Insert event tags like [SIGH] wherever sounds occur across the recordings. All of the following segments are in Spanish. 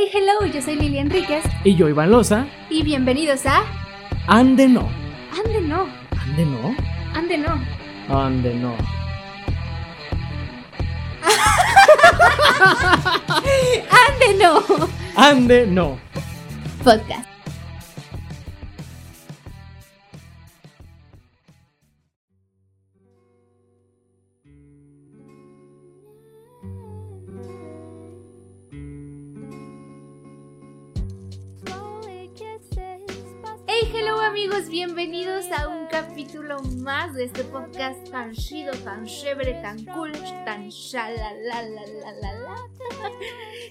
Hey, hello, yo soy Lili Enríquez Y yo, Iván Loza, y bienvenidos a ande no. Ande no, ¿Ande no? ande no. Ande no. [LAUGHS] Ande no. Ande no. Podcast. Hello amigos, bienvenidos a un capítulo más de este podcast tan chido, tan chévere, tan cool, tan shalalalalala.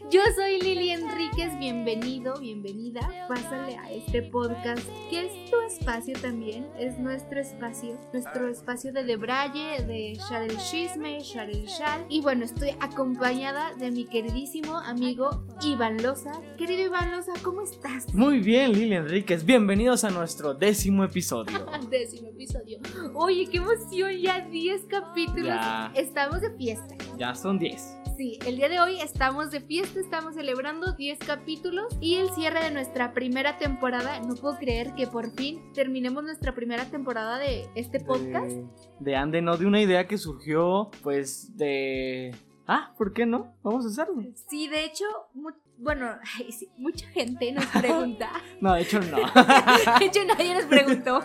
Yo soy Lili Enríquez, bienvenido, bienvenida. Pásale a este podcast que es tu espacio también, es nuestro espacio, nuestro espacio de debraye, de echar el chisme, el shal. Y bueno, estoy acompañada de mi queridísimo amigo Iván Loza. Querido Iván Loza, ¿cómo estás? Muy bien, Lili Enríquez. Bienvenidos a nuestro décimo episodio. [LAUGHS] Décimo episodio. Oye, qué emoción, ya 10 capítulos. Ya. Estamos de fiesta. Ya son 10. Sí, el día de hoy estamos de fiesta, estamos celebrando 10 capítulos y el cierre de nuestra primera temporada. No puedo creer que por fin terminemos nuestra primera temporada de este podcast. De, de Ande no, de una idea que surgió, pues, de. Ah, ¿por qué no? Vamos a hacerlo. Sí, de hecho, bueno, [LAUGHS] mucha gente nos [LAUGHS] pregunta. No, de hecho, no. [LAUGHS] De hecho, nadie nos preguntó.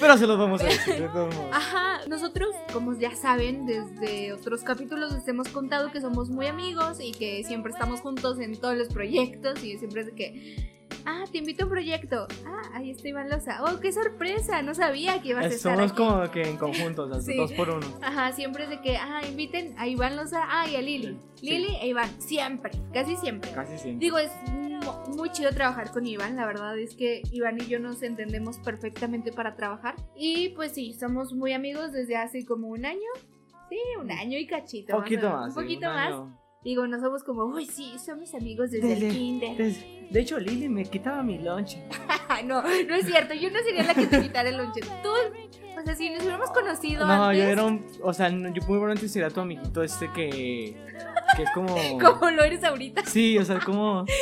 Pero se los vamos a decir. de todos modos. Ajá, nosotros, como ya saben, desde otros capítulos les hemos contado que somos muy amigos y que siempre estamos juntos en todos los proyectos y siempre es de que, ah, te invito a un proyecto. Ah, ahí está Iván Loza. Oh, qué sorpresa, no sabía que ibas a estar Somos aquí. como que en [LAUGHS] conjunto, o sea, Sí. dos por uno. Ajá, siempre es de que, ah, inviten a Iván Loza, ah, y a Lili. Sí. Lili e Iván, siempre, casi siempre. Casi siempre. Digo, es mu- muy chido trabajar con Iván, la verdad es que Iván y yo nos entendemos perfectamente para trabajar. Y pues sí, somos muy amigos desde hace como un año. Sí, un año y cachito. Un poquito más. Un poquito más. año. Digo, no somos como, uy, sí, somos amigos desde, Desde- el kinder. De, de hecho, Lili me quitaba mi lonche. [LAUGHS] no, no es cierto, yo no sería la que te quitara el lonche. Tú, o sea, si nos hubiéramos conocido No, antes, yo era un. O sea, no, yo muy probablemente sería tu amiguito este que. Que es como. [LAUGHS] como lo eres ahorita. Sí, o sea, como. [LAUGHS]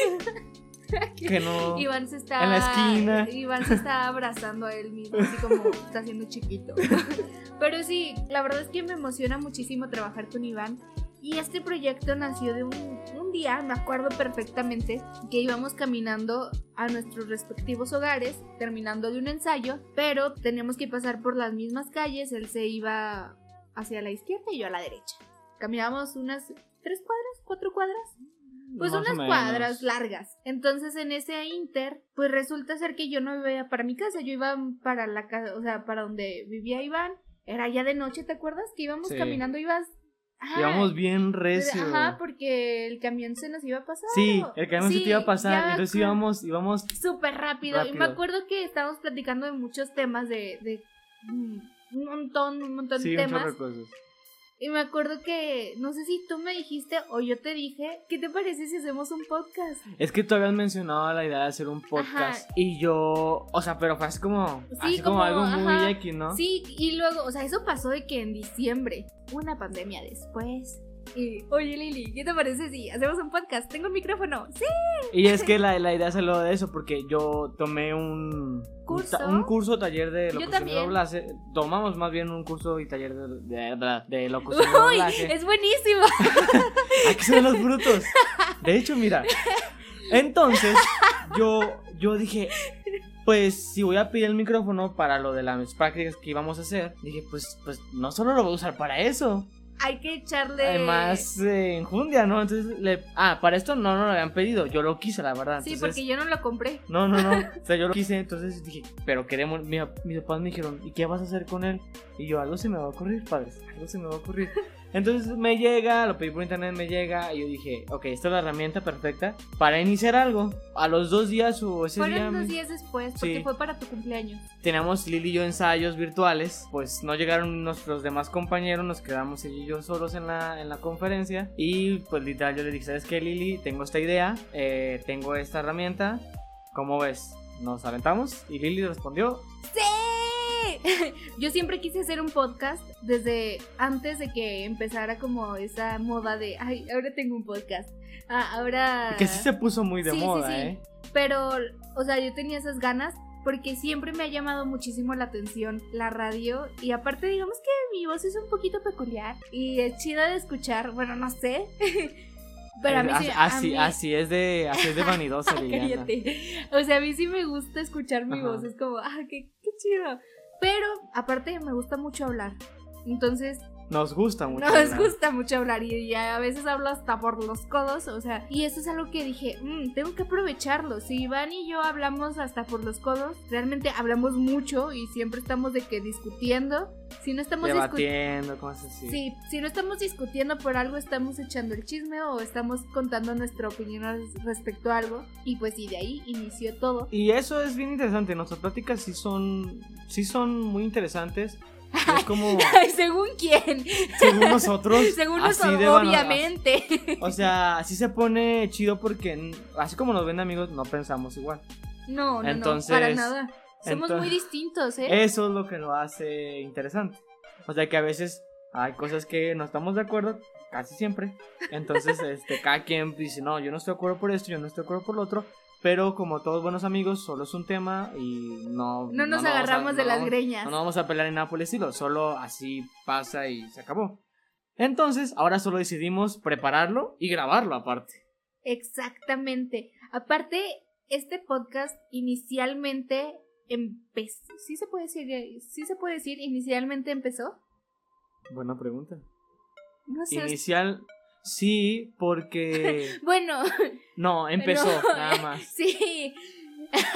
Que no. Iván se está. En la esquina. Iván se está abrazando a él mismo, así como está haciendo chiquito. Pero sí, la verdad es que me emociona muchísimo trabajar con Iván. Y este proyecto nació de un, un día, me acuerdo perfectamente, que íbamos caminando a nuestros respectivos hogares, terminando de un ensayo, pero teníamos que pasar por las mismas calles. Él se iba hacia la izquierda y yo a la derecha. Caminábamos unas tres cuadras, cuatro cuadras. Pues Más unas cuadras largas. Entonces en ese inter, pues resulta ser que yo no iba para mi casa, yo iba para la casa, o sea, para donde vivía Iván. Era ya de noche, ¿te acuerdas? Que íbamos Sí. caminando, ibas... Ajá, Íbamos bien recio. Ajá, porque el camión se nos iba a pasar. Sí, el camión se te iba a pasar. ya entonces íbamos, íbamos. Súper rápido. Y me acuerdo que estábamos platicando de muchos temas, de... de mm, un montón, un montón Sí, de temas. de cosas. Y me acuerdo que, no sé si tú me dijiste o yo te dije, ¿qué te parece si hacemos un podcast? Es que tú habías mencionado la idea de hacer un podcast. Ajá. Y yo. O sea, pero fue así como. Sí, así como, como, algo muy. X, ¿no? Sí, y luego, o sea, eso pasó de que en diciembre, una pandemia después. Y, oye Lili, ¿qué te parece si hacemos un podcast? Tengo un micrófono. Sí. Y es que la, la idea salió de eso, porque yo tomé un ¿Curso? un, ta- un curso taller de locución y doblaje. Tomamos más bien un curso y taller de, de, de- de locución y Uy, doblaje. es buenísimo. [LAUGHS] Aquí ven los frutos. De hecho, mira. Entonces, yo, yo dije, pues si voy a pedir el micrófono para lo de las prácticas que íbamos a hacer, dije, pues, pues no solo lo voy a usar para eso. Hay que echarle. Además, eh, enjundia, ¿no? Entonces, le... ah, para esto no, no lo habían pedido. Yo lo quise, la verdad. Sí, porque yo no lo compré. No, no, no. [LAUGHS] O sea, yo lo quise, entonces dije, pero queremos. Mi, mis papás me dijeron, ¿y qué vas a hacer con él? Y yo, algo se me va a ocurrir, padres, algo se me va a ocurrir. [LAUGHS] Entonces me llega, lo pedí por internet, me llega, y yo dije, ok, esta es la herramienta perfecta para iniciar algo. A los dos días o ese día. Fueron me- dos días después, porque Sí. fue para tu cumpleaños. Teníamos Lili y yo ensayos virtuales, pues no llegaron nuestros demás compañeros, nos quedamos ella y yo solos en la, en la conferencia y pues literal yo le dije, ¿sabes qué Lili? Tengo esta idea, eh, tengo esta herramienta, ¿cómo ves? Nos aventamos y Lili respondió, ¡Sí! [LAUGHS] yo siempre quise hacer un podcast desde antes de que empezara como esa moda de, ay, ahora tengo un podcast. Ah, ahora... Que sí se puso muy de Sí, moda, sí. ¿eh? Pero, o sea, yo tenía esas ganas porque siempre me ha llamado muchísimo la atención la radio y aparte digamos que mi voz es un poquito peculiar y es chida de escuchar, bueno, no sé. [LAUGHS] Pero a mí sí, así, a así, mí- así es de, así es de vanidosa. [LAUGHS] Cállate. O sea, a mí sí me gusta escuchar mi Ajá. voz, es como, ah, qué, qué chido. Pero aparte me gusta mucho hablar. Entonces, Nos gusta mucho. nos hablar. gusta mucho hablar y, y a veces hablo hasta por los codos, o sea, y eso es algo que dije, "Mm, tengo que aprovecharlo. Si Iván y yo hablamos hasta por los codos, realmente hablamos mucho y siempre estamos de que discutiendo. Si no estamos discutiendo... Cosas así. Sí, si no estamos discutiendo por algo, estamos echando el chisme o estamos contando nuestra opinión respecto a algo. Y pues sí, de ahí inició todo. Y eso es bien interesante. Nuestras pláticas sí son, sí son muy interesantes. Es como, [LAUGHS] Según quién. según [LAUGHS] nosotros, Según nosotros, obviamente. O sea, así se pone chido porque así como nos ven amigos, no pensamos igual. No, no, Entonces, no, para nada. Somos muy distintos, ¿eh? Eso es lo que lo hace interesante. O sea que a veces hay cosas que no estamos de acuerdo, casi siempre. Entonces, [LAUGHS] este, cada quien dice, no, yo no estoy de acuerdo por esto, yo no estoy de acuerdo por lo otro. Pero como todos buenos amigos, solo es un tema y no... No nos a- agarramos de no las greñas. No nos vamos a pelear en nada por el estilo, solo así pasa y se acabó. Entonces, ahora solo decidimos prepararlo y grabarlo aparte. Exactamente. Aparte, este podcast inicialmente empezó. ¿Sí se puede decir? ¿Sí se puede decir? ¿Inicialmente empezó? Buena pregunta. No sé. Inicial, sí, porque... [LAUGHS] Bueno, No, empezó, nada [LAUGHS] más. Sí. [LAUGHS]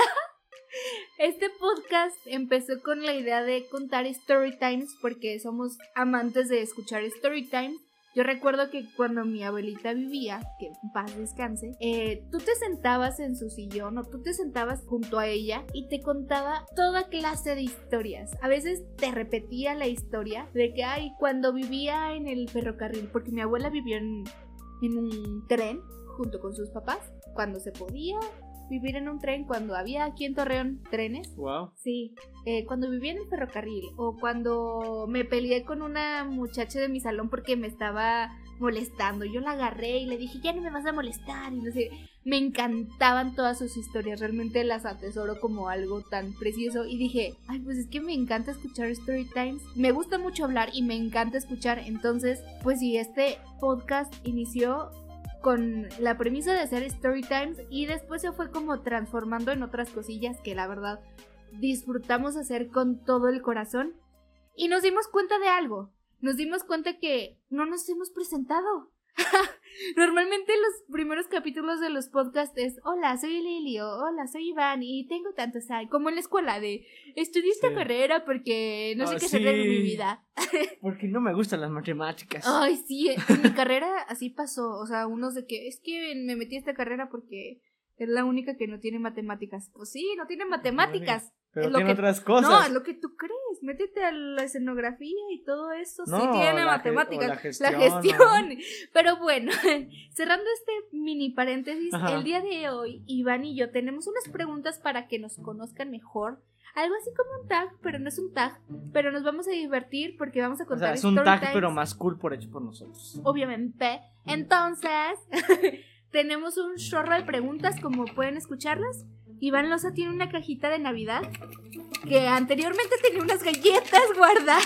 Este podcast empezó con la idea de contar story times porque somos amantes de escuchar story times. Yo recuerdo que cuando mi abuelita vivía, que paz descanse, eh, tú te sentabas en su sillón o tú te sentabas junto a ella y te contaba toda clase de historias. A veces te repetía la historia de que, ay, cuando vivía en el ferrocarril, porque mi abuela vivió en un tren junto con sus papás, cuando se podía vivir en un tren, cuando había aquí en Torreón trenes. Wow. Sí, eh, cuando vivía en el ferrocarril o cuando me peleé con una muchacha de mi salón porque me estaba molestando. Yo la agarré y le dije, ya no me vas a molestar y no sé. Me encantaban todas sus historias, realmente las atesoro como algo tan precioso y dije, ay, pues es que me encanta escuchar story times. Me gusta mucho hablar y me encanta escuchar, entonces, pues sí, este podcast inició con la premisa de hacer story times y después se fue como transformando en otras cosillas que la verdad disfrutamos hacer con todo el corazón. Y nos dimos cuenta de algo. Nos dimos cuenta que no nos hemos presentado. [LAUGHS] Normalmente los primeros capítulos de los podcasts es Hola, soy Lilio, hola, soy Iván y tengo tantos años. Como en la escuela de estudié esta Sí. carrera porque no sé Ah, qué hacer de mi sí. vida. [LAUGHS] Porque no me gustan las matemáticas. Ay, sí, en mi carrera así pasó. O sea, unos de que es que me metí a esta carrera porque es la única que no tiene matemáticas. Pues sí, no tiene matemáticas. Pero tiene que- otras cosas. No, es lo que tú crees. Métete a la escenografía y todo eso. sí No, tiene la ge- matemáticas. o la gestión, La gestión. [LAUGHS] Pero bueno, [LAUGHS] cerrando este mini paréntesis, Ajá. el día de hoy, Iván y yo tenemos unas preguntas para que nos conozcan mejor. Algo así como un tag, pero no es un tag. Pero nos vamos a divertir porque vamos a o contar sea, es un tag, times, pero más cool por hecho por nosotros. Obviamente. Entonces, [LAUGHS] tenemos un chorro de preguntas, como pueden escucharlas. Iván Loza tiene una cajita de Navidad que anteriormente tenía unas galletas guardadas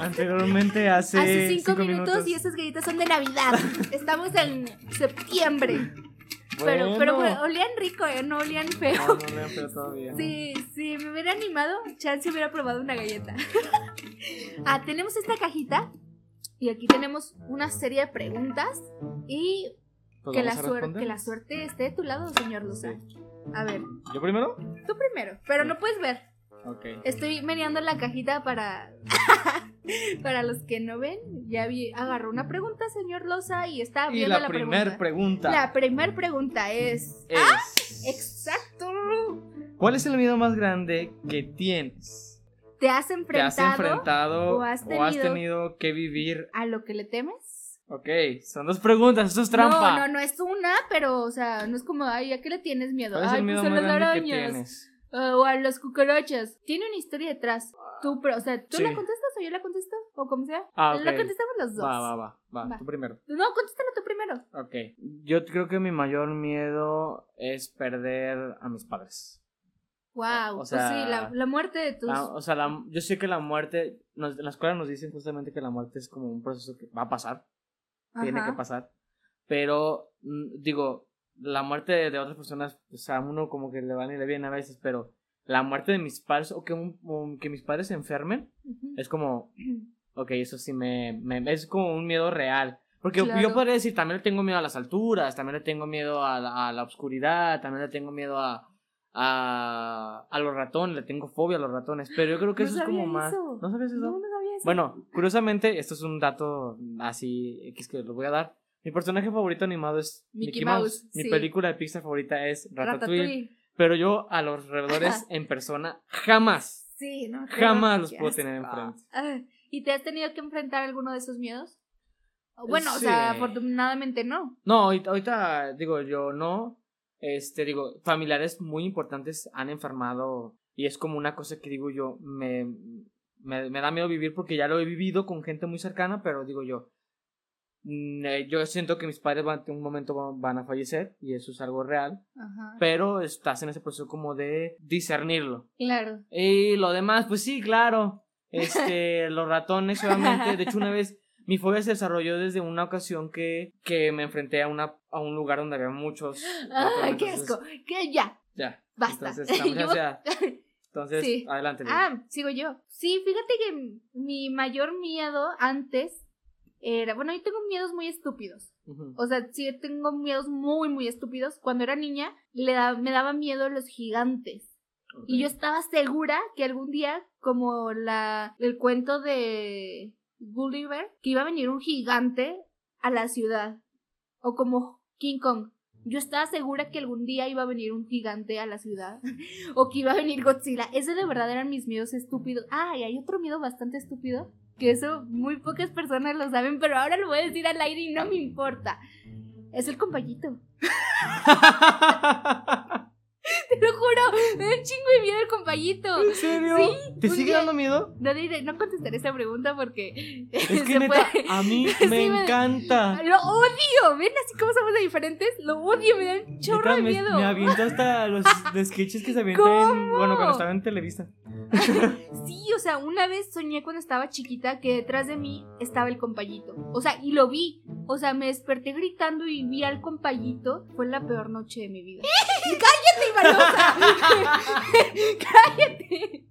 Anteriormente, hace, hace cinco, minutos, y esas galletas son de Navidad. Estamos en septiembre. Pero, pero Bueno. olían rico, ¿eh? No olían feo. No, no leo feo todavía. Sí, sí, me hubiera animado, chance hubiera probado una galleta. ah, tenemos esta cajita y aquí tenemos una serie de preguntas y Pues que la, suerte, responder. que la suerte esté de tu lado, señor Luza. A ver, ¿Yo primero? tú primero, pero no puedes ver. Ok. Estoy meneando la cajita para [LAUGHS] para los que no ven. Ya vi, agarró una pregunta, señor Loza, y está Y viendo la, la, primer pregunta. pregunta La primer pregunta es es... exacto. ¿Cuál es el miedo más grande que tienes? ¿Te has ¿Te enfrentado, has enfrentado o has o has tenido- tenido que vivir? a lo que le temes? Ok, son dos preguntas, eso es trampa. No, no, no es una, pero, o sea, no es como, ay, ¿a qué le tienes miedo? ¿Cuál es ay, el miedo pues a las arañas. ah, o a las cucarachas. Tiene una historia detrás. Tú, pero, o sea, ¿tú Sí. la contestas o yo la contesto? O como sea. Ah, La ok. contestamos los dos. Va, va, va, va. Va. Tú primero. No, contéstalo tú primero. Ok. Yo creo que mi mayor miedo es perder a mis padres. Wow. O pues sea, sí, la, la muerte de tus. La- o sea, la- yo sé que la muerte, nos- en la escuela nos dicen justamente que la muerte es como un proceso que va a pasar, tiene Ajá. que pasar, pero mm, digo, la muerte de, de otras personas, o sea, a uno como que le van y le viene a veces, pero la muerte de mis padres o que, un- o que mis padres se enfermen Ujú. es como, [CLEARS THROAT] ok, eso sí me, me- es como un miedo real. Porque Claro. yo podría decir, también le tengo miedo a las alturas, también le tengo miedo a la, a la oscuridad, también le tengo miedo a, a, a los ratones, le tengo fobia a los ratones, pero yo creo que No eso es como sabía más... eso. ¿No sabías eso? No, no eso. Bueno, curiosamente, esto es un dato así X que lo voy a dar. Mi personaje favorito animado es Mickey Mickey, Mouse. Mouse, Mi sí. película de Pixar favorita es Ratatouille. Ratatouille. Pero yo a los roedores [LAUGHS] en persona jamás, Sí, no. jamás los puedo tener enfrente. Ah, ¿Y te has tenido que enfrentar alguno de esos miedos? Bueno, o sea, afortunadamente no. No, ahorita, ahorita, digo yo no. Este, digo, familiares muy importantes han enfermado y es como una cosa que digo yo, me, me, me da miedo vivir porque ya lo he vivido con gente muy cercana, pero digo yo, mm, eh, yo siento que mis padres van, en un momento van, a fallecer y eso es algo real, Ajá. pero estás en ese proceso como de discernirlo. Claro. Y lo demás, pues sí, claro. Este, [LAUGHS] los ratones, obviamente. De hecho, una vez mi fobia se desarrolló desde una ocasión que, que me enfrenté a, una, a un lugar donde había muchos. Ay, ratones, qué entonces, asco. Que ya. Ya. Basta. Entonces, estamos [LAUGHS] Yo- hacia- entonces Sí. adelante. Lili. Ah, sigo yo. Sí, fíjate que mi mayor miedo antes era, bueno, yo tengo miedos muy estúpidos. O sea, sí tengo miedos muy, muy estúpidos. Cuando era niña, le da- me daba miedo los gigantes. Y yo estaba segura que algún día, como la el cuento de Gulliver, que iba a venir un gigante a la ciudad. O como King Kong. Yo estaba segura que algún día iba a venir un gigante a la ciudad. [LAUGHS] o que iba a venir Godzilla. Ese de verdad eran mis miedos estúpidos. Ah, y hay otro miedo bastante estúpido. Que eso muy pocas personas lo saben, pero ahora lo voy a decir al aire y no me importa. Es el compayito. [LAUGHS] [LAUGHS] Te lo juro, me da un chingo de miedo el compayito. ¿En serio? Sí, ¿Te sigue día- dando miedo? No, diré- no contestaré esa pregunta porque. Es [LAUGHS] que neta, puede- a mí [LAUGHS] me me- encanta. Lo odio. ¿Ven así como somos de diferentes? Lo odio, me da un chorro Neta, de me, miedo. me aviento hasta los, sketches que se avientan en- bueno, cuando estaba en Televisa. Sí, o sea, una vez soñé cuando estaba chiquita que detrás de mí estaba el compayito. O sea, y lo vi. O sea, me desperté gritando y vi al compayito. Fue la peor noche de mi vida. ¡Cállate, Ivanosa! ¡Cállate!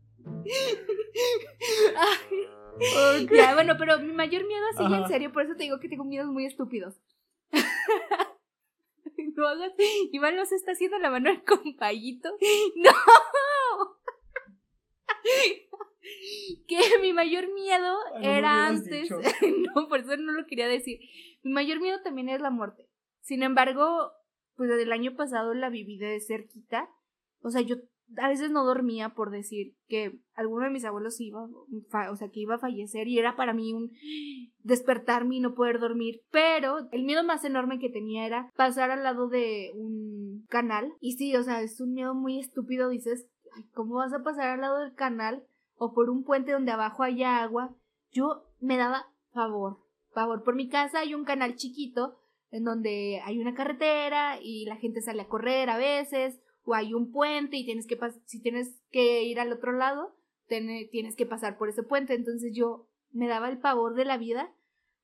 Ay. Ya, bueno, pero mi mayor miedo Ajá. en serio, por eso te digo que tengo miedos muy estúpidos. [LAUGHS] No hagas. Iván nos está haciendo la mano al compayito. ¡No! que mi mayor miedo Ah, no era antes. [LAUGHS] no, por eso no lo quería decir. Mi mayor miedo también es la muerte. Sin embargo, pues desde el año pasado la viví de cerquita. O sea, yo a veces no dormía por decir que alguno de mis abuelos iba, o sea, que iba a fallecer y era para mí un despertarme y no poder dormir. Pero el miedo más enorme que tenía era pasar al lado de un canal. Y sí, o sea, es un miedo muy estúpido. Dices, "Ay, ¿cómo vas a pasar al lado del canal o por un puente donde abajo haya agua? Yo me daba favor, favor. Por mi casa hay un canal chiquito en donde hay una carretera y la gente sale a correr a veces, o hay un puente y tienes que si tienes que ir al otro lado, tiene- tienes que pasar por ese puente. Entonces yo me daba el pavor de la vida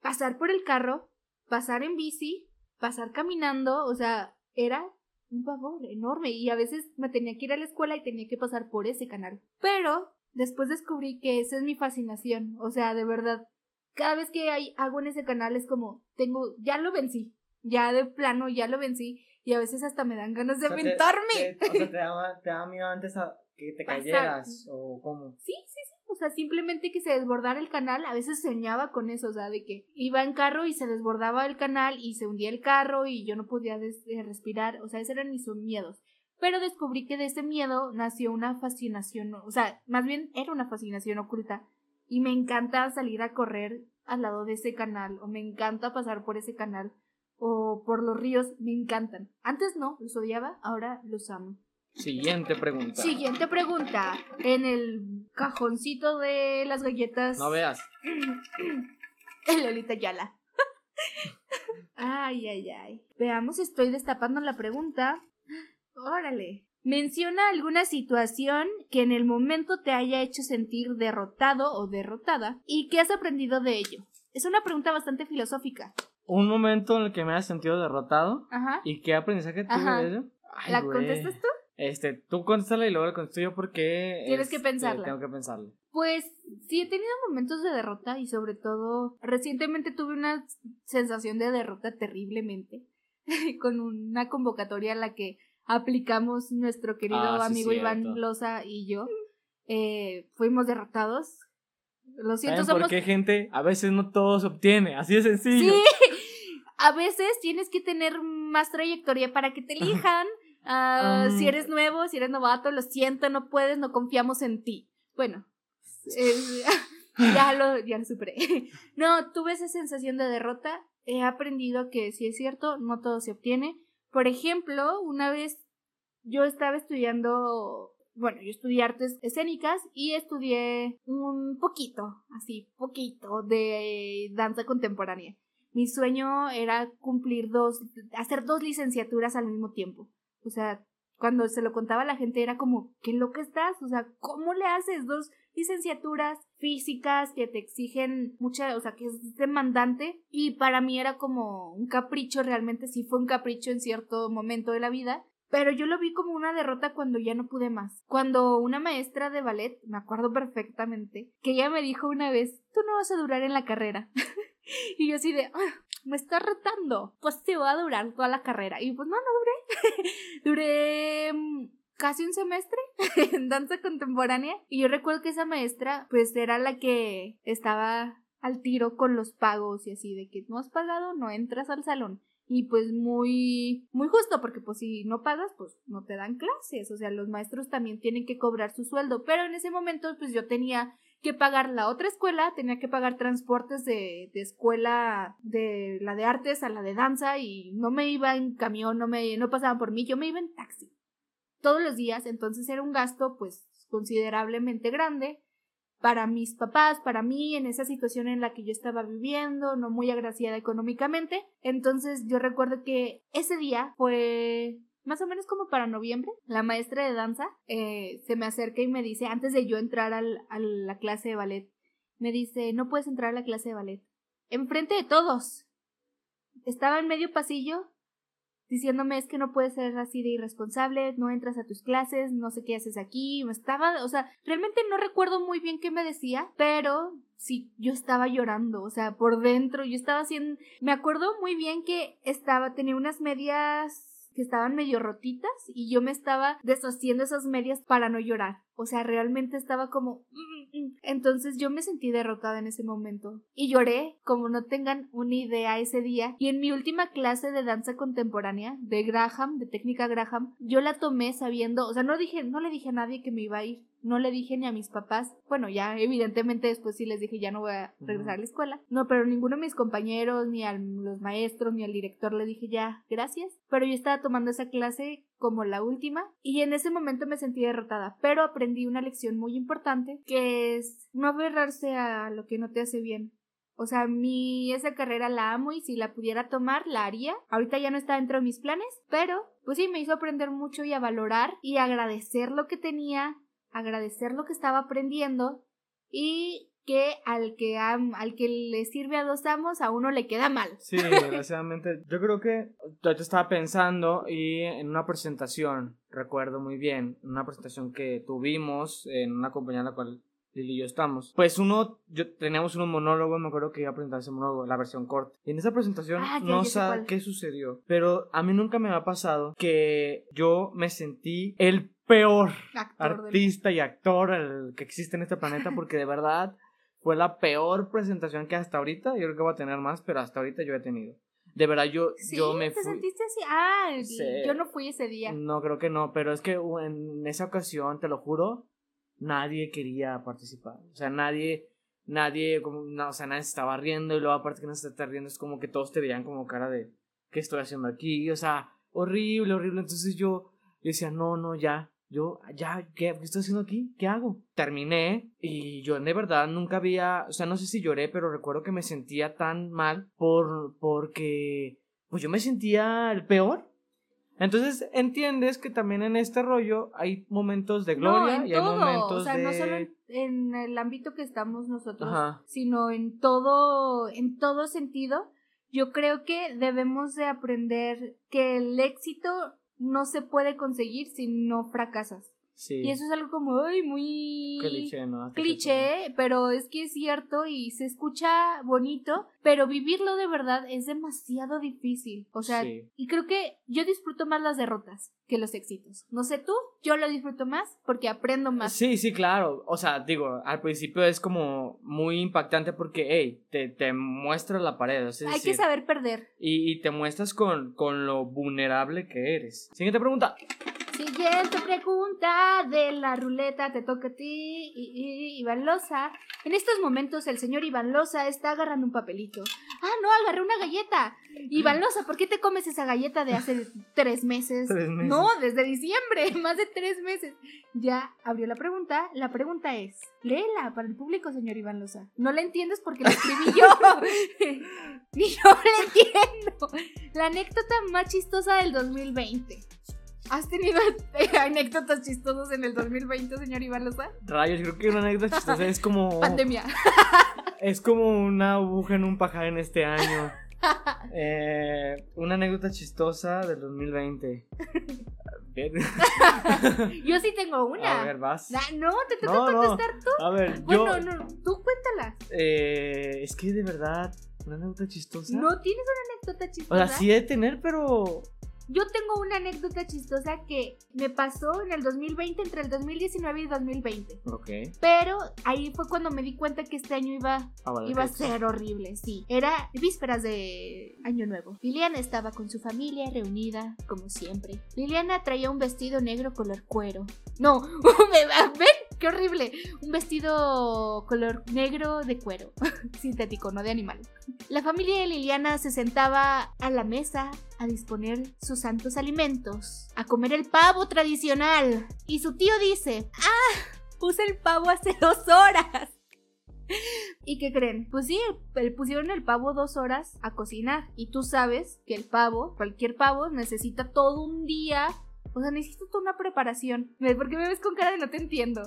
pasar por el carro, pasar en bici, pasar caminando, o sea, era un pavor enorme y a veces me tenía que ir a la escuela y tenía que pasar por ese canal. Pero después descubrí que esa es mi fascinación, o sea, de verdad, cada vez que hay agua en ese canal es como, tengo, ya lo vencí, ya de plano, ya lo vencí y a veces hasta me dan ganas de O sea, te- aventarme. te- o sea, [LAUGHS] te daba, te daba miedo antes a que te Pasar. cayeras o cómo. Sí, sí, sí. O sea, simplemente que se desbordara el canal. A veces soñaba con eso, o sea, de que iba en carro y se desbordaba el canal y se hundía el carro y yo no podía eh, respirar. O sea, esos eran mis miedos. Pero descubrí que de ese miedo nació una fascinación, o sea, más bien era una fascinación oculta. Y me encanta salir a correr al lado de ese canal, o me encanta pasar por ese canal, o por los ríos, me encantan. Antes no, los odiaba, ahora los amo. Siguiente pregunta. Siguiente pregunta. En el cajoncito de las galletas. No veas. [CLEARS THROAT] El Lolita Yala. [LAUGHS] ay, ay, ay. Veamos, estoy destapando la pregunta. [GASPS] Órale. Menciona alguna situación que en el momento te haya hecho sentir derrotado o derrotada y que has aprendido de ello. Es una pregunta bastante filosófica. Un momento en el que me has sentido derrotado. Ajá. ¿Y qué aprendizaje tuve Ajá. de? Ay, ¿La güey. contestas tú? Este, tú contéstala y luego la contesto yo porque... Tienes que este, pensarla. Tengo que pensarla. Pues sí, he tenido momentos de derrota y sobre todo recientemente tuve una sensación de derrota terriblemente [LAUGHS] con una convocatoria a la que aplicamos nuestro querido Ah, sí, amigo Iván. Loza y yo. Eh, fuimos derrotados. Lo siento, ¿Saben por somos... qué, gente? A veces no todo se obtiene. Así de sencillo. Sí, a veces tienes que tener más trayectoria para que te elijan. Ah, Um. Si eres nuevo, si eres novato, lo siento, no puedes, no confiamos en ti. Bueno, eh, [LAUGHS] ya, lo, ya lo superé. No, tuve esa sensación de derrota. He aprendido que si es cierto, no todo se obtiene. Por ejemplo, una vez yo estaba estudiando, bueno, yo estudié artes escénicas y estudié un poquito, así, poquito de danza contemporánea. Mi sueño era cumplir dos, hacer dos licenciaturas al mismo tiempo. O sea, cuando se lo contaba a la gente era como, qué loca estás, o sea, ¿cómo le haces dos licenciaturas físicas que te exigen mucha, o sea, que es demandante? Y para mí era como un capricho, realmente sí fue un capricho en cierto momento de la vida. Pero yo lo vi como una derrota cuando ya no pude más. Cuando una maestra de ballet, me acuerdo perfectamente, que ella me dijo una vez, tú no vas a durar en la carrera. [LAUGHS] y yo así de, "Ah, me está retando. Pues te va a durar toda la carrera. Y pues no, no duré. [LAUGHS] duré mm, casi un semestre [LAUGHS] en danza contemporánea. Y yo recuerdo que esa maestra, pues era la que estaba al tiro con los pagos y así, de que no has pagado, no entras al salón. Y pues muy, muy justo, porque pues si no pagas, pues no te dan clases. O sea, los maestros también tienen que cobrar su sueldo. Pero en ese momento, pues yo tenía que pagar la otra escuela, tenía que pagar transportes de, de escuela de la de artes a la de danza y no me iba en camión, no me, no pasaban por mí, yo me iba en taxi. Todos los días, entonces era un gasto pues considerablemente grande para mis papás, para mí, en esa situación en la que yo estaba viviendo, no muy agraciada económicamente. Entonces yo recuerdo que ese día fue más o menos como para noviembre, la maestra de danza eh, se me acerca y me dice, antes de yo entrar al- a la clase de ballet, me dice, no puedes entrar a la clase de ballet. Enfrente de todos. Estaba en medio pasillo diciéndome es que no puedes ser así de irresponsable, no entras a tus clases, no sé qué haces aquí, me estaba, o sea, realmente no recuerdo muy bien qué me decía, pero sí, yo estaba llorando, o sea, por dentro, yo estaba haciendo, me acuerdo muy bien que estaba, tenía unas medias que estaban medio rotitas y yo me estaba deshaciendo esas medias para no llorar. O sea, realmente estaba como... mm, mm. Entonces yo me sentí derrotada en ese momento. Y lloré como no tengan una idea ese día. Y en mi última clase de danza contemporánea, de Graham, de técnica Graham, yo la tomé sabiendo, o sea, no dije, no le dije a nadie que me iba a ir. No le dije ni a mis papás. Bueno, ya evidentemente después sí les dije ya no voy a regresar a la escuela. No, pero ninguno de mis compañeros, ni a los maestros, ni al director le dije ya, gracias. Pero yo estaba tomando esa clase como la última y en ese momento me sentí derrotada. Pero aprendí una lección muy importante que es no aferrarse a lo que no te hace bien. O sea, a mí esa carrera la amo y si la pudiera tomar, la haría. Ahorita ya no está dentro de mis planes, pero pues sí, me hizo aprender mucho y a valorar y agradecer lo que tenía, agradecer lo que estaba aprendiendo y que al que am- al que le sirve a dos amos a uno le queda mal. Sí, [LAUGHS] desgraciadamente. Yo creo que yo estaba pensando y en una presentación, recuerdo muy bien, una presentación que tuvimos en una compañía en la cual Lili y yo estamos. Pues uno, yo teníamos un monólogo, me acuerdo que iba a presentar ese monólogo, la versión corta. Y en esa presentación Ah, ya, no ya sé cuál. qué sucedió, pero a mí nunca me ha pasado que yo me sentí el peor Actor del- artista y actor el que existe en este planeta porque de verdad fue la peor presentación que hasta ahorita, yo creo que voy a tener más, pero hasta ahorita yo he tenido. De verdad, yo, Sí, yo me ¿te fui. sentiste así? Ah, Sí. yo no fui ese día. No, creo que no, pero es que en esa ocasión, te lo juro, nadie quería participar. O sea, nadie, nadie, como, no, o sea, nadie se estaba riendo y luego aparte que no se está riendo es como que todos te veían como cara de, ¿qué estoy haciendo aquí? O sea, horrible, horrible. Entonces yo, Yo decía, no, no, ya, yo, ya, ¿qué, ¿qué estoy haciendo aquí? ¿Qué hago? Terminé y yo de verdad nunca había, o sea, no sé si lloré, pero recuerdo que me sentía tan mal por, porque, pues yo me sentía el peor. Entonces entiendes que también en este rollo hay momentos de gloria no, en y hay todo. momentos o sea, de... no solo en, en el ámbito que estamos nosotros, Ajá. sino en todo, en todo sentido. Yo creo que debemos de aprender que el éxito no se puede conseguir si no fracasas. Sí. Y eso es algo como ay, muy Cliché, ¿no? Cliché, pero es que es cierto y se escucha bonito, pero vivirlo de verdad es demasiado difícil. O sea, Sí. y creo que yo disfruto más las derrotas que los éxitos. No sé tú, yo lo disfruto más porque aprendo más. Sí, sí, claro. O sea, digo, al principio es como muy impactante porque, hey, te, te muestra la pared. Es Hay decir, que saber perder. y, y te muestras con, con lo vulnerable que eres. Siguiente pregunta. Siguiente pregunta de la ruleta, te toca a ti, y, y- Iván Loza. En estos momentos el señor Iván Loza está agarrando un papelito. Ah, no, agarré una galleta. Iván Loza, ¿por qué te comes esa galleta de hace tres meses? Tres meses. No, desde diciembre, [LAUGHS] más de tres meses. Ya abrió la pregunta. La pregunta es, léela para el público, señor Iván Loza. No la entiendes porque la escribí yo. Ni [LAUGHS] [LAUGHS] yo la entiendo. La anécdota más chistosa del 2020. ¿Has tenido [LAUGHS] eh, anécdotas chistosas en el 2020, señor Iván Loza? Rayos, creo que una anécdota chistosa es como. [LAUGHS] Pandemia. [LAUGHS] Es como una aguja en un pajar en este año. Eh, una anécdota chistosa del 2020. Bien. Yo sí tengo una. A ver, vas. Ah, no, te toca No, no. contestar tú. A ver, Bueno, yo. no, tú cuéntala. eh, es que de verdad, una anécdota chistosa. ¿No tienes una anécdota o chistosa? sea, sí de tener, pero. Yo tengo una anécdota chistosa que me pasó en el 2020, entre el 2019 y 2020. Ok. Pero ahí fue cuando me di cuenta que este año iba, Ah, vale, iba a ser horrible, sí. Era vísperas de Año Nuevo. Liliana estaba con su familia reunida, como siempre. Liliana traía un vestido negro color cuero. No, [LAUGHS] me- ven, qué horrible. Un vestido color negro de cuero. [LAUGHS] Sintético, no de animal. La familia de Liliana se sentaba a la mesa a disponer sus santos alimentos, a comer el pavo tradicional. Y su tío dice, ¡Ah! Puse el pavo hace dos horas. [LAUGHS] ¿Y qué creen? Pues sí, el- pusieron el pavo dos horas a cocinar. Y tú sabes que el pavo, cualquier pavo, necesita todo un día. O sea, necesita toda una preparación. ¿Por qué me ves con cara de no te entiendo?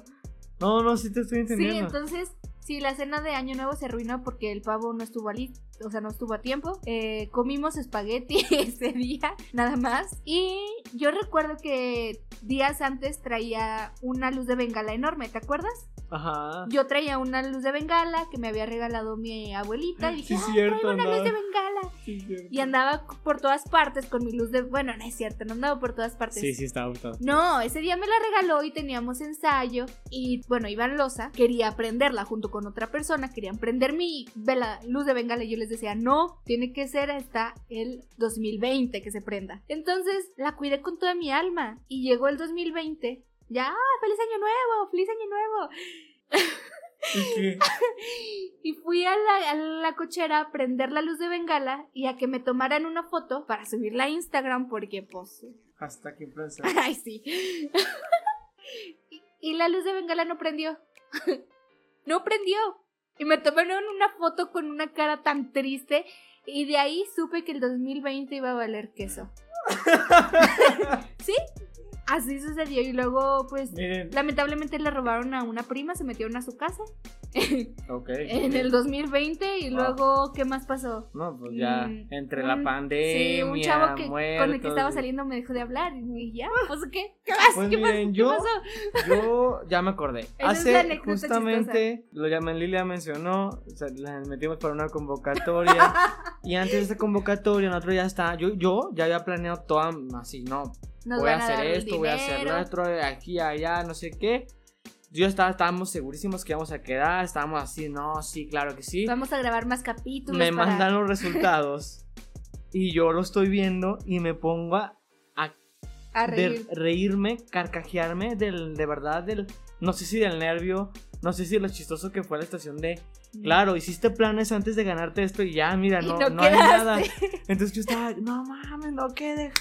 No, no, sí te estoy Sí, entendiendo. entonces, sí, la cena de Año Nuevo se arruinó porque el pavo no estuvo ali, o sea, no estuvo a tiempo. Eh, comimos espagueti [LAUGHS] ese día, nada más. Y yo recuerdo que días antes traía una luz de bengala enorme, ¿te acuerdas? Ajá. Yo traía una luz de bengala que me había regalado mi abuelita y dije, Sí, "Ah, cierto, traigo una luz de bengala. Sí, cierto. Y andaba por todas partes con mi luz de... Bueno, no es cierto, no andaba por todas partes. Sí, sí, estaba gustado. No, ese día me la regaló y teníamos ensayo. Y bueno, Iván Loza quería prenderla junto con otra persona. Querían prender mi vela, luz de bengala. Y yo les decía, no, tiene que ser hasta el 2020 que se prenda. Entonces la cuidé con toda mi alma. Y llegó el 2020. Ya, ¡ah, feliz año nuevo, feliz año nuevo. ¿Y qué? [LAUGHS] Y fui a la, a la cochera a prender la luz de bengala y a que me tomaran una foto para subirla a Instagram porque pues Hasta que influencer. [LAUGHS] Ay, sí. [LAUGHS] y, y la luz de bengala no prendió. no prendió. Y me tomaron una foto con una cara tan triste. Y de ahí supe que el 2020 iba a valer queso. ¿Sí? Así sucedió. Y luego, pues, Miren. lamentablemente le robaron a una prima, se metieron a su casa. [LAUGHS] Ok. en el 2020. Y Wow. luego, ¿qué más pasó? No, pues ya. Mm, entre la pandemia. Sí, un chavo que, con el que estaba saliendo me dejó de hablar. Y ya, pues, ¿qué? ¿Qué más? Pues ¿Qué, miren, ¿Qué yo- pasó? Yo ya me acordé. [LAUGHS] Hace justamente, lo llamé Lilia mencionó, o sea, la metimos para una convocatoria. [LAUGHS] y antes de esta convocatoria, nosotros ya está, yo, yo ya había planeado toda así, no, Nos voy a van hacer esto, voy a hacer lo otro, aquí, allá, no sé qué. Yo estaba, estábamos segurísimos que íbamos a quedar, estábamos así, no, sí, claro que sí. Vamos a grabar más capítulos. Me para- mandan los resultados y yo lo estoy viendo y me pongo a, a a de reír. reírme, carcajearme del, de verdad del, no sé si del nervio, no sé si lo chistoso que fue la estación de, claro, hiciste planes antes de ganarte esto y ya, mira, no, no no hay nada. Entonces yo estaba, no mames, no quede.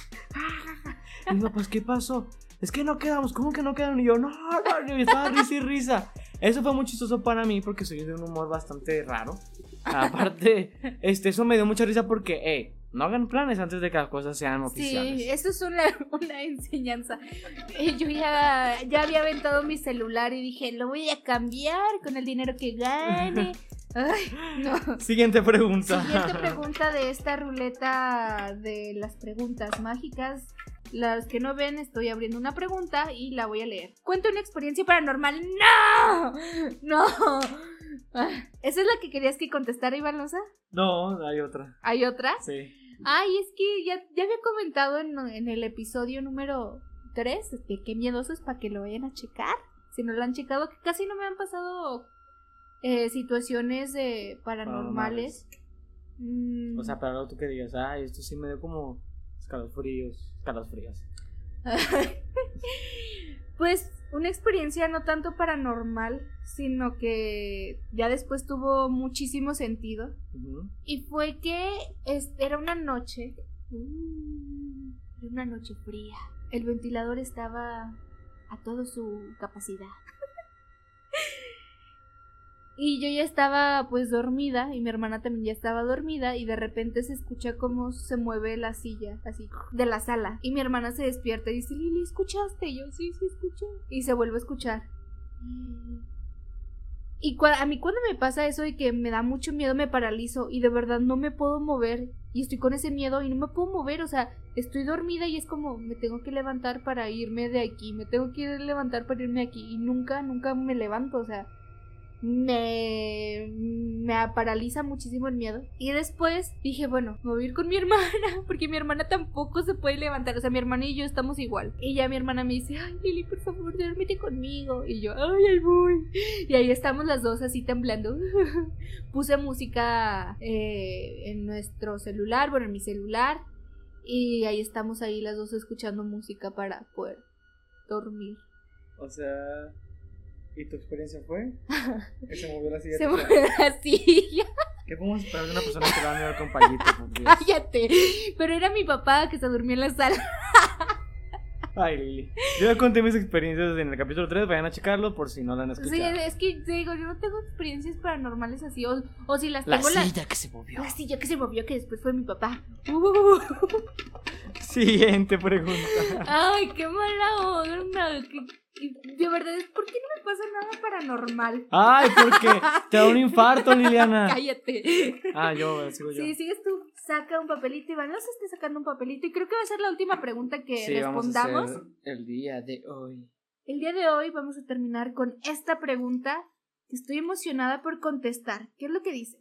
Y digo, pues, ¿qué pasó? es que no quedamos, ¿cómo que no quedamos? Y yo, no, no, yo estaba risa y risa. Eso fue muy chistoso para mí porque soy de un humor bastante raro. Aparte, este, eso me dio mucha risa porque, eh, no hagan planes antes de que las cosas sean oficiales. Sí, eso es una, una enseñanza. Yo ya, ya había aventado mi celular y dije, lo voy a cambiar con el dinero que gane. Ay, no. Siguiente pregunta. Siguiente pregunta de esta ruleta de las preguntas mágicas. Las que no ven, estoy abriendo una pregunta y la voy a leer. Cuenta una experiencia paranormal. ¡No! ¡No! ¿Esa es la que querías que contestara, Iván Loza? No, hay otra. ¿Hay otra? Sí. Ay, es que ya, ya había comentado en, en el episodio número 3 de qué miedoso es para que lo vayan a checar. Si no lo han checado, que casi no me han pasado eh, situaciones de paranormales. Mm, O sea, pero algo tú que digas, ay, esto sí me dio como escalofríos, escalofríos. [LAUGHS] pues una experiencia no tanto paranormal, sino que ya después tuvo muchísimo sentido. Y fue que era una noche. mm, Era una noche fría. El ventilador estaba a toda su capacidad. Y yo ya estaba pues dormida y mi hermana también ya estaba dormida y de repente se escucha cómo se mueve la silla así de la sala y mi hermana se despierta y dice Lili escuchaste Y yo sí sí escuché y se vuelve a escuchar. Y a mí cuando me pasa eso de que me da mucho miedo me paralizo y de verdad no me puedo mover y estoy con ese miedo y no me puedo mover, o sea, estoy dormida y es como me tengo que levantar para irme de aquí, me tengo que levantar para irme aquí y nunca, nunca me levanto, o sea, me, me paraliza muchísimo el miedo. Y después dije, bueno, me voy a ir con mi [LAUGHS] hermana, porque mi hermana tampoco se puede levantar. O sea, mi hermana y yo estamos igual. Y ya mi hermana me dice, ay, Lili, por favor, duérmete conmigo. Y yo, ay, ahí voy. Y ahí estamos las dos así temblando. [LAUGHS] Puse música eh, en nuestro celular, bueno, en mi celular. Y ahí estamos ahí las dos escuchando música para poder dormir. O sea, ¿y tu experiencia fue? [LAUGHS] Que se movió la silla. Se mueve la silla. ¿Qué podemos esperar de una persona que va a mirar con payito? [LAUGHS] Cállate. Pero era mi papá que se durmió en la sala. Ay, Lili. Yo ya conté mis experiencias en el capítulo 3, vayan a checarlo por si no lo han escuchado. Sí, es que te digo, yo no tengo experiencias paranormales así. O, o si las la tengo, la, silla que se movió. la silla que se movió, que después fue mi papá. Uh, [LAUGHS] Siguiente pregunta. ay, qué mala onda. de verdad, ¿por qué no me pasa nada paranormal? Ay, porque te da un infarto, Liliana. [LAUGHS] Cállate. Ah, yo, sigo yo. Sí, sigues tú. Saca un papelito, Iván. No se esté sacando un papelito. Y creo que va a ser la última pregunta que Sí, vamos a respondamos. hacer el día de hoy. El día de hoy vamos a terminar con esta pregunta que estoy emocionada por contestar. ¿Qué es lo que dice?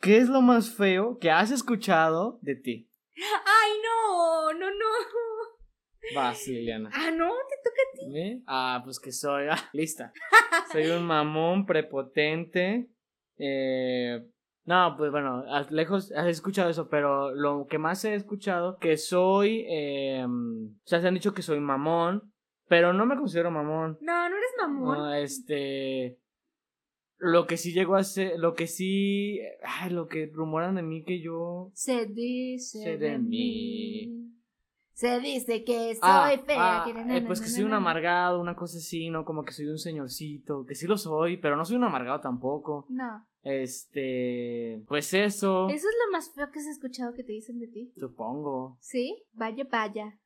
¿Qué es lo más feo que has escuchado de ti? [GASPS] ¡Ay, no! ¡No, no! Vas, Liliana. Ah, no, te toca a ti. ¿Eh? Ah, pues que soy. Ah, lista. [LAUGHS] Soy un mamón prepotente. Eh, no, pues bueno, lejos has escuchado eso, pero lo que más he escuchado que soy. Eh, o sea, se han dicho que soy mamón, pero no me considero mamón. No, no eres mamón. No, este. Lo que sí llegó a ser. Lo que sí. Ay, lo que rumoran de mí que yo. Se dice Sé de de mí. mí. Se dice que soy Ah, fea. ah, que na, eh, pues na, que na, soy un amargado, una cosa así, ¿no? Como que soy un señorcito, que sí lo soy, pero no soy un amargado tampoco. No. Este, pues eso, Eso es lo más feo que has escuchado que te dicen de ti. supongo. ¿Sí? Vaya, vaya.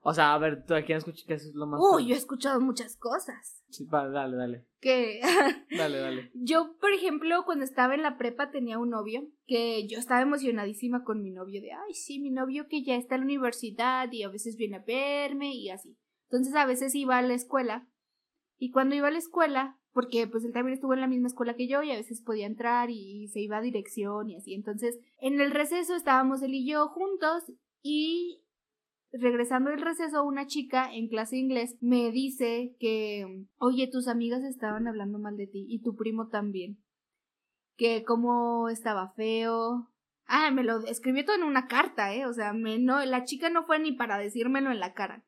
O sea, a ver, ¿tú a quién escuchas qué es lo más? Uy, yo he escuchado muchas cosas. Sí, va, dale, dale, Que [LAUGHS] dale, dale. [LAUGHS] Yo, por ejemplo, cuando estaba en la prepa tenía un novio que yo estaba emocionadísima con mi novio de, ay, sí, mi novio que ya está en la universidad y a veces viene a verme y así. Entonces a veces iba a la escuela y cuando iba a la escuela, porque pues él también estuvo en la misma escuela que yo y a veces podía entrar y se iba a dirección y así. Entonces en el receso estábamos él y yo juntos y regresando del receso, una chica en clase inglés me dice que, oye, tus amigas estaban hablando mal de ti y tu primo también. Que como estaba feo. Ah, me lo escribió todo en una carta, ¿eh? O sea, me, no, la chica no fue ni para decírmelo en la cara.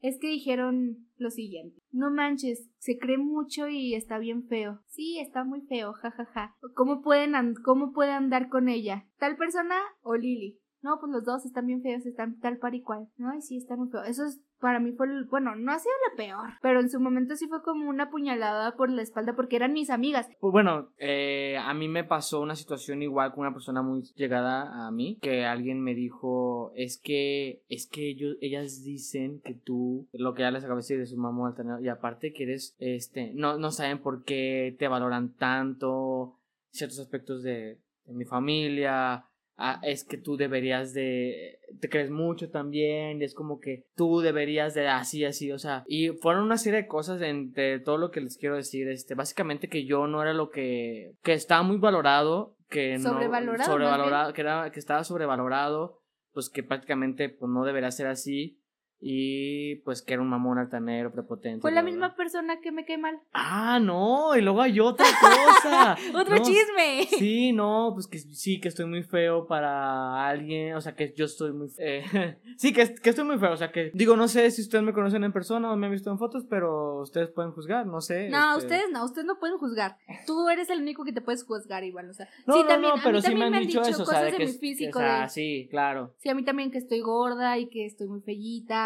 Es que dijeron lo siguiente. No manches, se cree mucho y está bien feo. Sí, está muy feo, jajaja. ¿Cómo pueden cómo puede andar con ella? ¿Tal persona o Lily? No, pues los dos están bien feos, están tal par y cual. No, Ay, sí, están muy feos. Eso es para mí fue, bueno, no ha sido la peor, pero en su momento sí fue como una puñalada por la espalda porque eran mis amigas. Pues bueno, eh, a mí me pasó una situación igual con una persona muy llegada a mí, que alguien me dijo, es que, es que ellos, ellas dicen que tú, lo que ya les acabo de decir de su mamá y aparte que eres, este, no, no saben por qué te valoran tanto ciertos aspectos de mi familia, ah, es que tú deberías de, te crees mucho también, y es como que tú deberías de así, así, o sea, y fueron una serie de cosas entre todo lo que les quiero decir, este, básicamente que yo no era lo que, que estaba muy valorado, que no, Sobrevalorado, más sobrevalorado, que era, que estaba sobrevalorado, pues que prácticamente, pues no debería ser así, y pues que era un mamón altanero, prepotente. Fue la bla, misma bla. persona que me cae mal. Ah, no, y luego hay otra [LAUGHS] cosa. ¡Otro No, chisme! Sí, no, pues que sí, que estoy muy feo para alguien, o sea, que yo estoy muy eh, [LAUGHS] sí, que, que estoy muy feo, o sea, que digo, no sé si ustedes me conocen en persona o me han visto en fotos, pero ustedes pueden juzgar, no sé. No, este- ustedes no, ustedes no pueden juzgar. Tú eres el único que te puedes juzgar igual, o sea. No, sí, no, también, no, pero sí me han dicho eso, o sea, cosas de mi físico. o sea, de- sí, claro. Sí, a mí también que estoy gorda y que estoy muy fellita.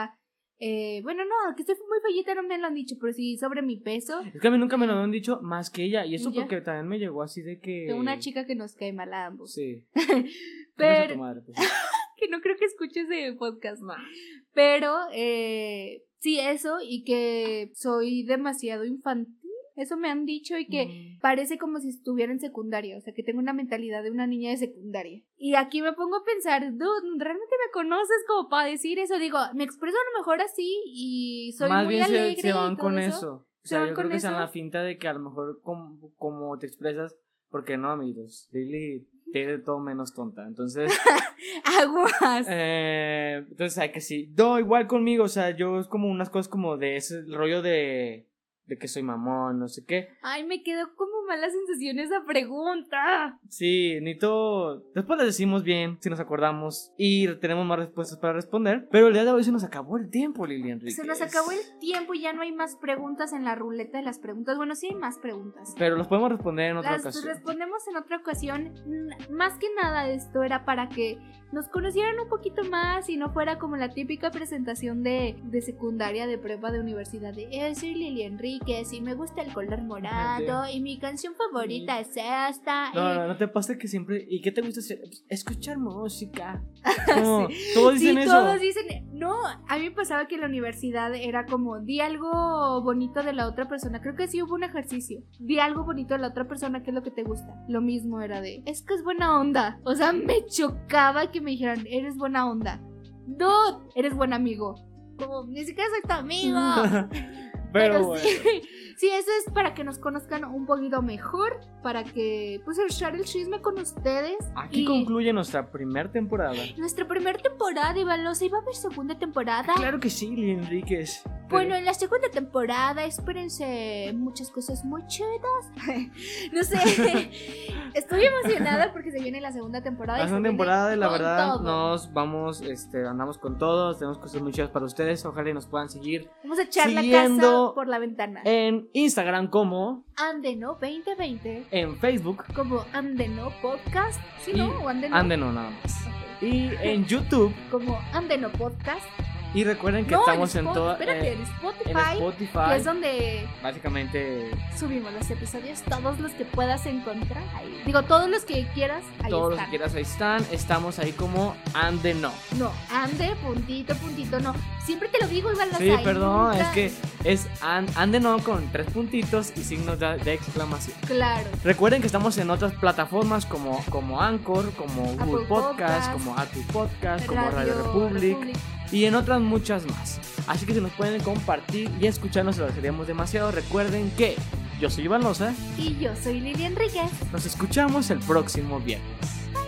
Eh, bueno, no, que estoy muy fellita no me lo han dicho, pero sí sobre mi peso. Es que a mí nunca me lo han dicho más que ella, y eso ¿Ya? porque también me llegó así de que... De una chica que nos cae mal a ambos. Sí. [LAUGHS] Pero- madre, pues. [LAUGHS] que no creo que escuches de podcast. Pero, eh, sí, eso y que soy demasiado infantil. Eso me han dicho y que Mm. parece como si estuviera en secundaria, o sea, que tengo una mentalidad de una niña de secundaria. Y aquí me pongo a pensar, dude, ¿realmente me conoces como para decir eso? Digo, me expreso a lo mejor así y soy Más muy bien se- alegre se, y van todo con eso. eso. O ¿Se sea, van yo creo que eso? la finta de que a lo mejor como, como te expresas, porque no, amigos, Lily tiene todo menos tonta. Entonces, [LAUGHS] Aguas. eh, entonces hay que sí. No, igual conmigo, o sea, yo es como unas cosas como de ese rollo de, de que soy mamón, no sé qué. Ay, me quedó como mala sensación esa pregunta. Sí, Nito, después les decimos bien si nos acordamos y tenemos más respuestas para responder. Pero el día de hoy se nos acabó el tiempo, Lili Enrique. Se nos acabó el tiempo y ya no hay más preguntas en la ruleta de las preguntas. Bueno, sí hay más preguntas. Pero los podemos responder en otra Las ocasión. respondemos en otra ocasión. Más que nada esto era para que nos conocieran un poquito más y no fuera como la típica presentación de, de secundaria, de prueba de universidad de eh, soy Lili Enríquez y me gusta el color morado y mi canción favorita es esta. No, y- no, no te pasa que siempre. ¿Y qué te gusta hacer? Pues, Escuchar música. [LAUGHS] Todos Sí, dicen eso. todos dicen, no, a mí me pasaba que en la universidad era como, di algo bonito de la otra persona, creo que sí hubo un ejercicio, di algo bonito de la otra persona, ¿qué es lo que te gusta? Lo mismo era de, es que es buena onda, o sea, me chocaba que me dijeran, eres buena onda, dude, eres buen amigo, como, ni siquiera soy tu amigo. [LAUGHS] Pero, bueno. sí, sí, eso es para que nos conozcan un poquito mejor, para que, pues, echar el chisme con ustedes. Aquí y- concluye nuestra primera temporada. nuestra primera temporada, Ivalosa, ¿iba a haber segunda temporada? Claro que sí, Lili Enríquez. Bueno, en la segunda temporada, espérense muchas cosas muy chidas. [LAUGHS] no sé, [LAUGHS] estoy emocionada porque se viene la segunda temporada. y La se segunda temporada, y la verdad, todo. nos vamos, este, andamos con todos, tenemos cosas muy chidas para ustedes, ojalá y nos puedan seguir Vamos a echar la casa por la ventana. en Instagram como, Andeno 2020, en Facebook, como Andeno Podcast, ¿sí no? ¿O Andeno? Andeno nada más. Y en YouTube, Como Andeno Podcast. Y recuerden que no, estamos en, Spot- toda, Espérate, en Spotify. en Spotify, Que es donde básicamente subimos los episodios, todos los que puedas encontrar ahí. Digo, todos los que quieras, ahí todos los que quieras ahí están, estamos ahí como Andeno. No, ande, puntito, puntito, no. Siempre te lo digo, igual Sí, perdón, es que es an- Andeno con tres puntitos y signos de, de exclamación. Claro. Recuerden que estamos en otras plataformas como, como Anchor, como Google Podcast, Podcast, como Apple Podcast, como Radio Republic, Republic. Y en otras muchas más. Así que si nos pueden compartir y escucharnos, se lo agradeceríamos demasiado. Recuerden que yo soy Iván Loza, Y yo soy Lili Enríquez. nos escuchamos el próximo viernes. Bye.